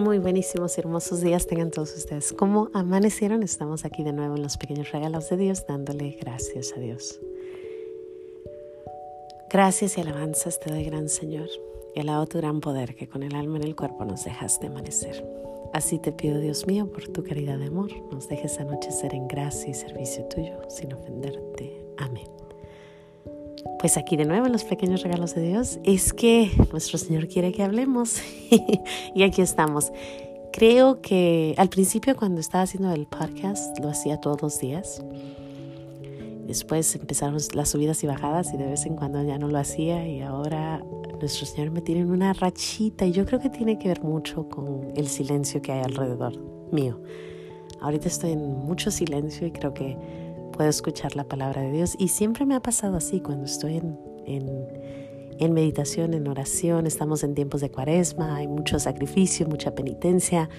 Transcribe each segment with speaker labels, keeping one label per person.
Speaker 1: Muy buenísimos y hermosos días tengan todos ustedes. ¿Cómo amanecieron? Estamos aquí de nuevo en los pequeños regalos de Dios, dándole gracias a Dios. Gracias y alabanzas te doy, gran Señor, y alabo tu gran poder que con el alma en el cuerpo nos dejas de amanecer. Así te pido, Dios mío, por tu caridad de amor, nos dejes anochecer en gracia y servicio tuyo, sin ofenderte. Amén. Pues aquí de nuevo en los pequeños regalos de Dios es que nuestro Señor quiere que hablemos y aquí estamos. Creo que al principio cuando estaba haciendo el podcast lo hacía todos los días. Después empezaron las subidas y bajadas y de vez en cuando ya no lo hacía y ahora nuestro Señor me tiene en una rachita y yo creo que tiene que ver mucho con el silencio que hay alrededor mío. Ahorita estoy en mucho silencio y creo que puedo escuchar la palabra de Dios y siempre me ha pasado así cuando estoy en, en, meditación, en oración, estamos en tiempos de cuaresma, hay mucho sacrificio, mucha penitencia,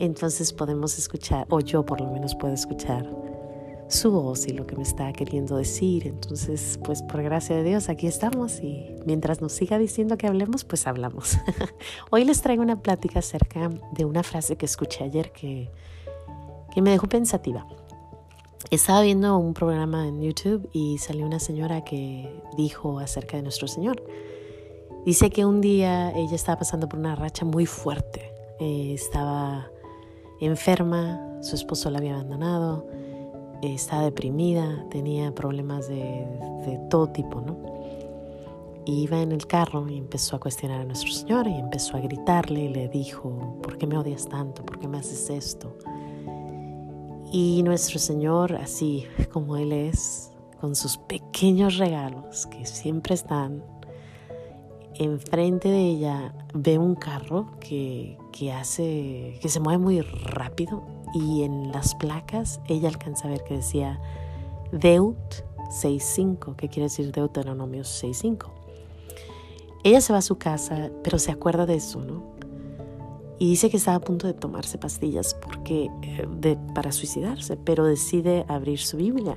Speaker 1: entonces podemos escuchar, o yo por lo menos puedo escuchar su voz y lo que me está queriendo decir. Entonces, pues por gracia de Dios, aquí estamos y mientras nos siga diciendo que hablemos, pues hablamos. Hoy les traigo una plática acerca de una frase que escuché ayer que, que me dejó pensativa. Estaba viendo un programa en YouTube y salió una señora que dijo acerca de nuestro Señor. Dice que un día ella estaba pasando por una racha muy fuerte. Eh, estaba enferma, su esposo la había abandonado, estaba deprimida, tenía problemas de, todo tipo, ¿no? Y iba en el carro y empezó a cuestionar a nuestro Señor y empezó a gritarle y le dijo, ¿por qué me odias tanto? ¿Por qué me haces esto? Y nuestro Señor, así como Él es, con sus pequeños regalos que siempre están enfrente de ella, ve un carro que, que hace, que se mueve muy rápido y en las placas ella alcanza a ver que decía Deut 65, que quiere decir Deuteronomio 65. Ella se va a su casa, pero se acuerda de eso, ¿no? Y dice que estaba a punto de tomarse pastillas porque, eh, para suicidarse, pero decide abrir su Biblia.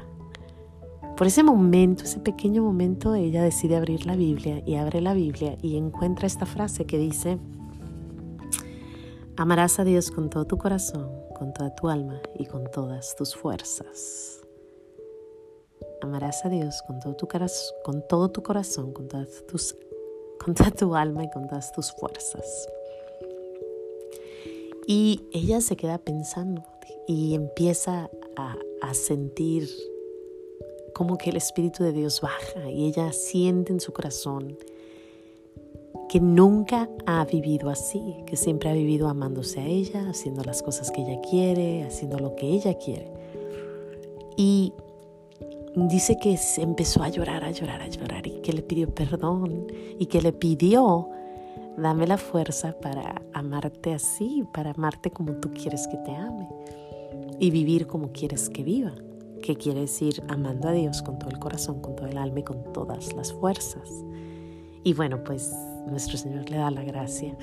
Speaker 1: Por ese momento, ese pequeño momento, ella decide abrir la Biblia y abre la Biblia y encuentra esta frase que dice, amarás a Dios con todo tu corazón, con toda tu alma y con todas tus fuerzas. Amarás a Dios con todo tu, con todo tu corazón, con, todas tus, con toda tu alma y con todas tus fuerzas. Y ella se queda pensando y empieza a, a sentir como que el Espíritu de Dios baja y ella siente en su corazón que nunca ha vivido así, que siempre ha vivido amándose a ella, haciendo las cosas que ella quiere, haciendo lo que ella quiere. Y dice que se empezó a llorar, a llorar, a llorar y que le pidió perdón y que le pidió, dame la fuerza para amarte así, para amarte como tú quieres que te ame y vivir como quieres que viva, que quiere decir amando a Dios con todo el corazón, con todo el alma y con todas las fuerzas. Y bueno, pues nuestro Señor le da la gracia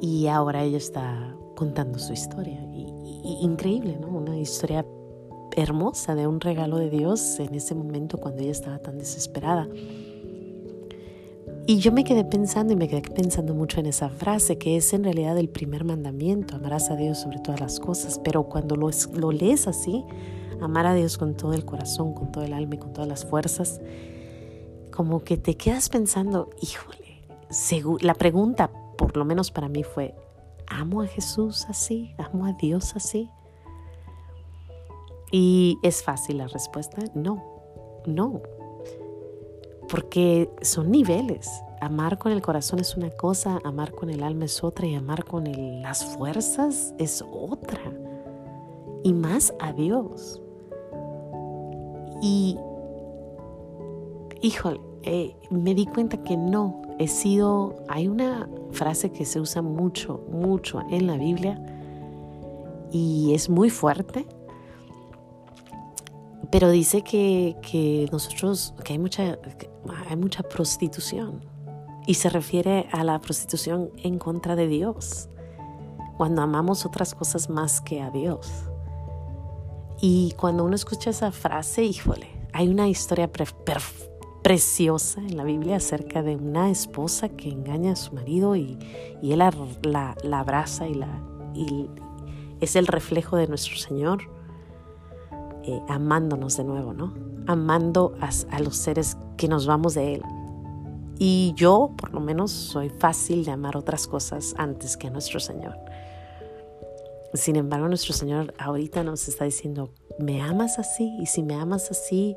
Speaker 1: y ahora ella está contando su historia. Increíble, ¿no? Una historia hermosa de un regalo de Dios en ese momento cuando ella estaba tan desesperada. Y yo me quedé pensando y me quedé pensando mucho en esa frase que es en realidad el primer mandamiento, amarás a Dios sobre todas las cosas, pero cuando lo, lo lees así, amar a Dios con todo el corazón, con todo el alma y con todas las fuerzas, como que te quedas pensando, híjole, la pregunta, por lo menos para mí, fue, ¿amo a Jesús así? ¿Amo a Dios así? Y es fácil la respuesta, no, no, porque son niveles. Amar con el corazón es una cosa, amar con el alma es otra y amar con las fuerzas es otra. Y más a Dios. Y híjole, eh, me di cuenta que no, he sido, hay una frase que se usa mucho, mucho en la Biblia y es muy fuerte, pero dice que, que nosotros, que hay mucha, hay mucha prostitución y se refiere a la prostitución en contra de Dios, cuando amamos otras cosas más que a Dios. Y cuando uno escucha esa frase, híjole, hay una historia preciosa en la Biblia acerca de una esposa que engaña a su marido y, él la, abraza y, la, y es el reflejo de nuestro Señor eh, amándonos de nuevo, ¿no? Amando a, a los seres que nos vamos de Él. Y yo, por lo menos, soy fácil de amar otras cosas antes que nuestro Señor. Sin embargo, nuestro Señor ahorita nos está diciendo, me amas así y si me amas así,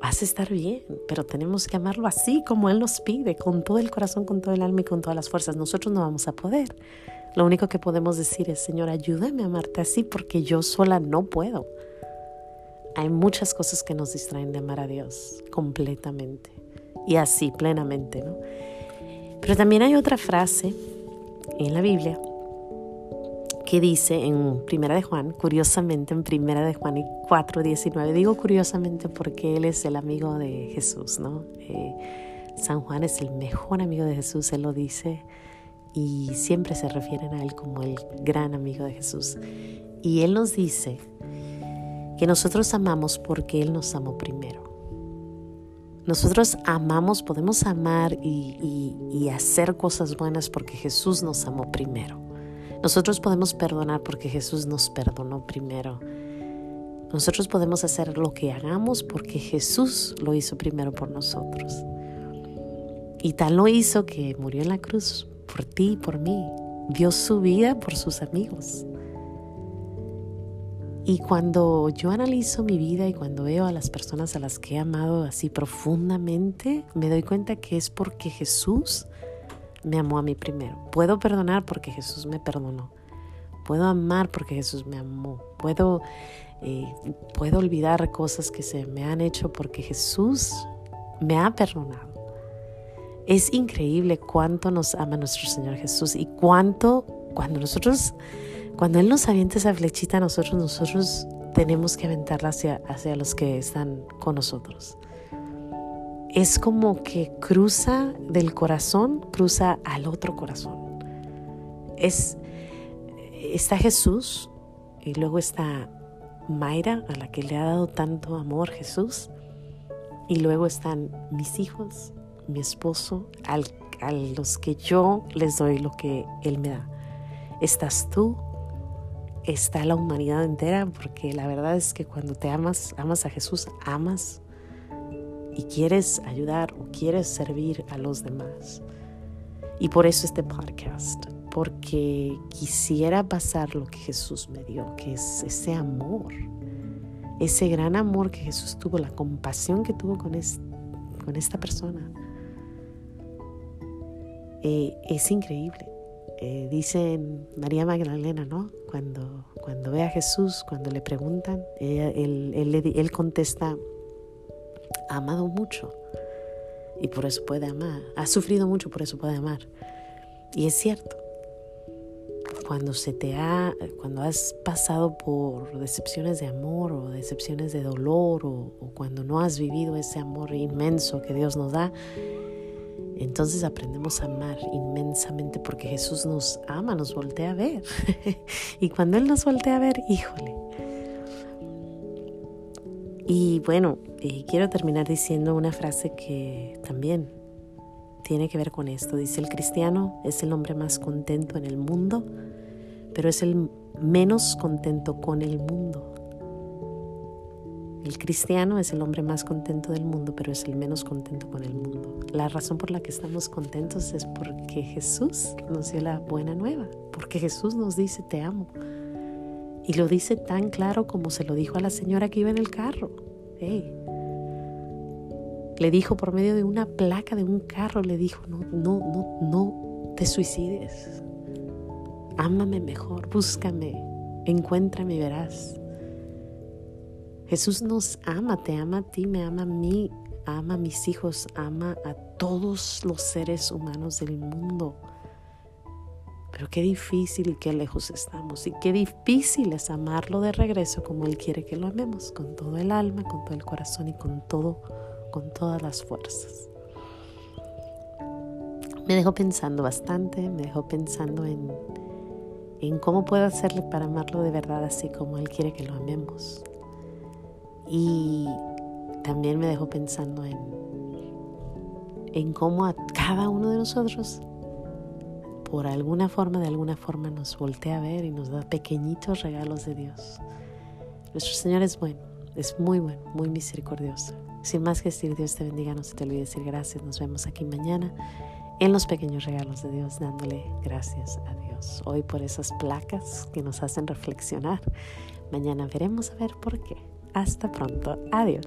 Speaker 1: vas a estar bien, pero tenemos que amarlo así como Él nos pide, con todo el corazón, con todo el alma y con todas las fuerzas. Nosotros no vamos a poder. Lo único que podemos decir es, Señor, ayúdame a amarte así porque yo sola no puedo. Hay muchas cosas que nos distraen de amar a Dios completamente y así plenamente, ¿no? Pero también hay otra frase en la Biblia que dice en Primera de Juan, curiosamente en Primera de Juan 4:19, digo curiosamente porque él es el amigo de Jesús, ¿no? Eh, San Juan es el mejor amigo de Jesús, él lo dice y siempre se refieren a él como el gran amigo de Jesús. Y él nos dice que nosotros amamos porque él nos amó primero. Nosotros amamos, podemos amar y, hacer cosas buenas porque Jesús nos amó primero. Nosotros podemos perdonar porque Jesús nos perdonó primero. Nosotros podemos hacer lo que hagamos porque Jesús lo hizo primero por nosotros. Y tal lo hizo que murió en la cruz por ti y por mí. Dio su vida por sus amigos. Y cuando yo analizo mi vida y cuando veo a las personas a las que he amado así profundamente, me doy cuenta que es porque Jesús me amó a mí primero. Puedo perdonar porque Jesús me perdonó. Puedo amar porque Jesús me amó. Puedo, eh, puedo olvidar cosas que se me han hecho porque Jesús me ha perdonado. Es increíble cuánto nos ama nuestro Señor Jesús y cuánto cuando nosotros, cuando Él nos avienta esa flechita, nosotros, nosotros tenemos que aventarla hacia, hacia los que están con nosotros es como que cruza del corazón, cruza al otro corazón. Es, está Jesús y luego está Mayra, a la que le ha dado tanto amor Jesús, y luego están mis hijos, mi esposo, a los que yo les doy lo que Él me da. Estás tú, está la humanidad entera, porque la verdad es que cuando te amas, amas a Jesús, amas y quieres ayudar o quieres servir a los demás. Y por eso este podcast, porque quisiera pasar lo que Jesús me dio, que es ese amor, ese gran amor que Jesús tuvo, la compasión que tuvo con, con esta persona. Eh, es increíble. Eh, dice María Magdalena, ¿no? Cuando, cuando ve a Jesús, cuando le preguntan, él, él, él contesta, ha amado mucho y por eso puede amar. Ha sufrido mucho, por eso puede amar. Y es cierto. Cuando se te ha, cuando has pasado por decepciones de amor o decepciones de dolor o, o cuando no has vivido ese amor inmenso que Dios nos da, entonces aprendemos a amar inmensamente porque Jesús nos ama, nos voltea a ver. y cuando Él nos voltea a ver, híjole, y bueno, eh, quiero terminar diciendo una frase que también tiene que ver con esto. Dice, el cristiano es el hombre más contento en el mundo, pero es el menos contento con el mundo. El cristiano es el hombre más contento del mundo, pero es el menos contento con el mundo. La razón por la que estamos contentos es porque Jesús nos dio la buena nueva, porque Jesús nos dice, te amo. Y lo dice tan claro como se lo dijo a la señora que iba en el carro. Le dijo por medio de una placa de un carro, le dijo, no, no, no, no te suicides. Ámame mejor, búscame, encuéntrame y verás. Jesús nos ama, te ama a ti, me ama a mí, ama a mis hijos, ama a todos los seres humanos del mundo. Pero qué difícil y qué lejos estamos y qué difícil es amarlo de regreso como Él quiere que lo amemos, con todo el alma, con todo el corazón y con todo, con todas las fuerzas. Me dejó pensando bastante, me dejó pensando en, en cómo puedo hacerle para amarlo de verdad así como Él quiere que lo amemos. Y también me dejó pensando en en cómo a cada uno de nosotros, por alguna forma, de alguna forma, nos voltea a ver y nos da pequeñitos regalos de Dios. Nuestro Señor es bueno, es muy bueno, muy misericordioso. Sin más que decir, Dios te bendiga, no se te olvide decir gracias. Nos vemos aquí mañana en los pequeños regalos de Dios, dándole gracias a Dios. Hoy por esas placas que nos hacen reflexionar. Mañana veremos a ver por qué. Hasta pronto. Adiós.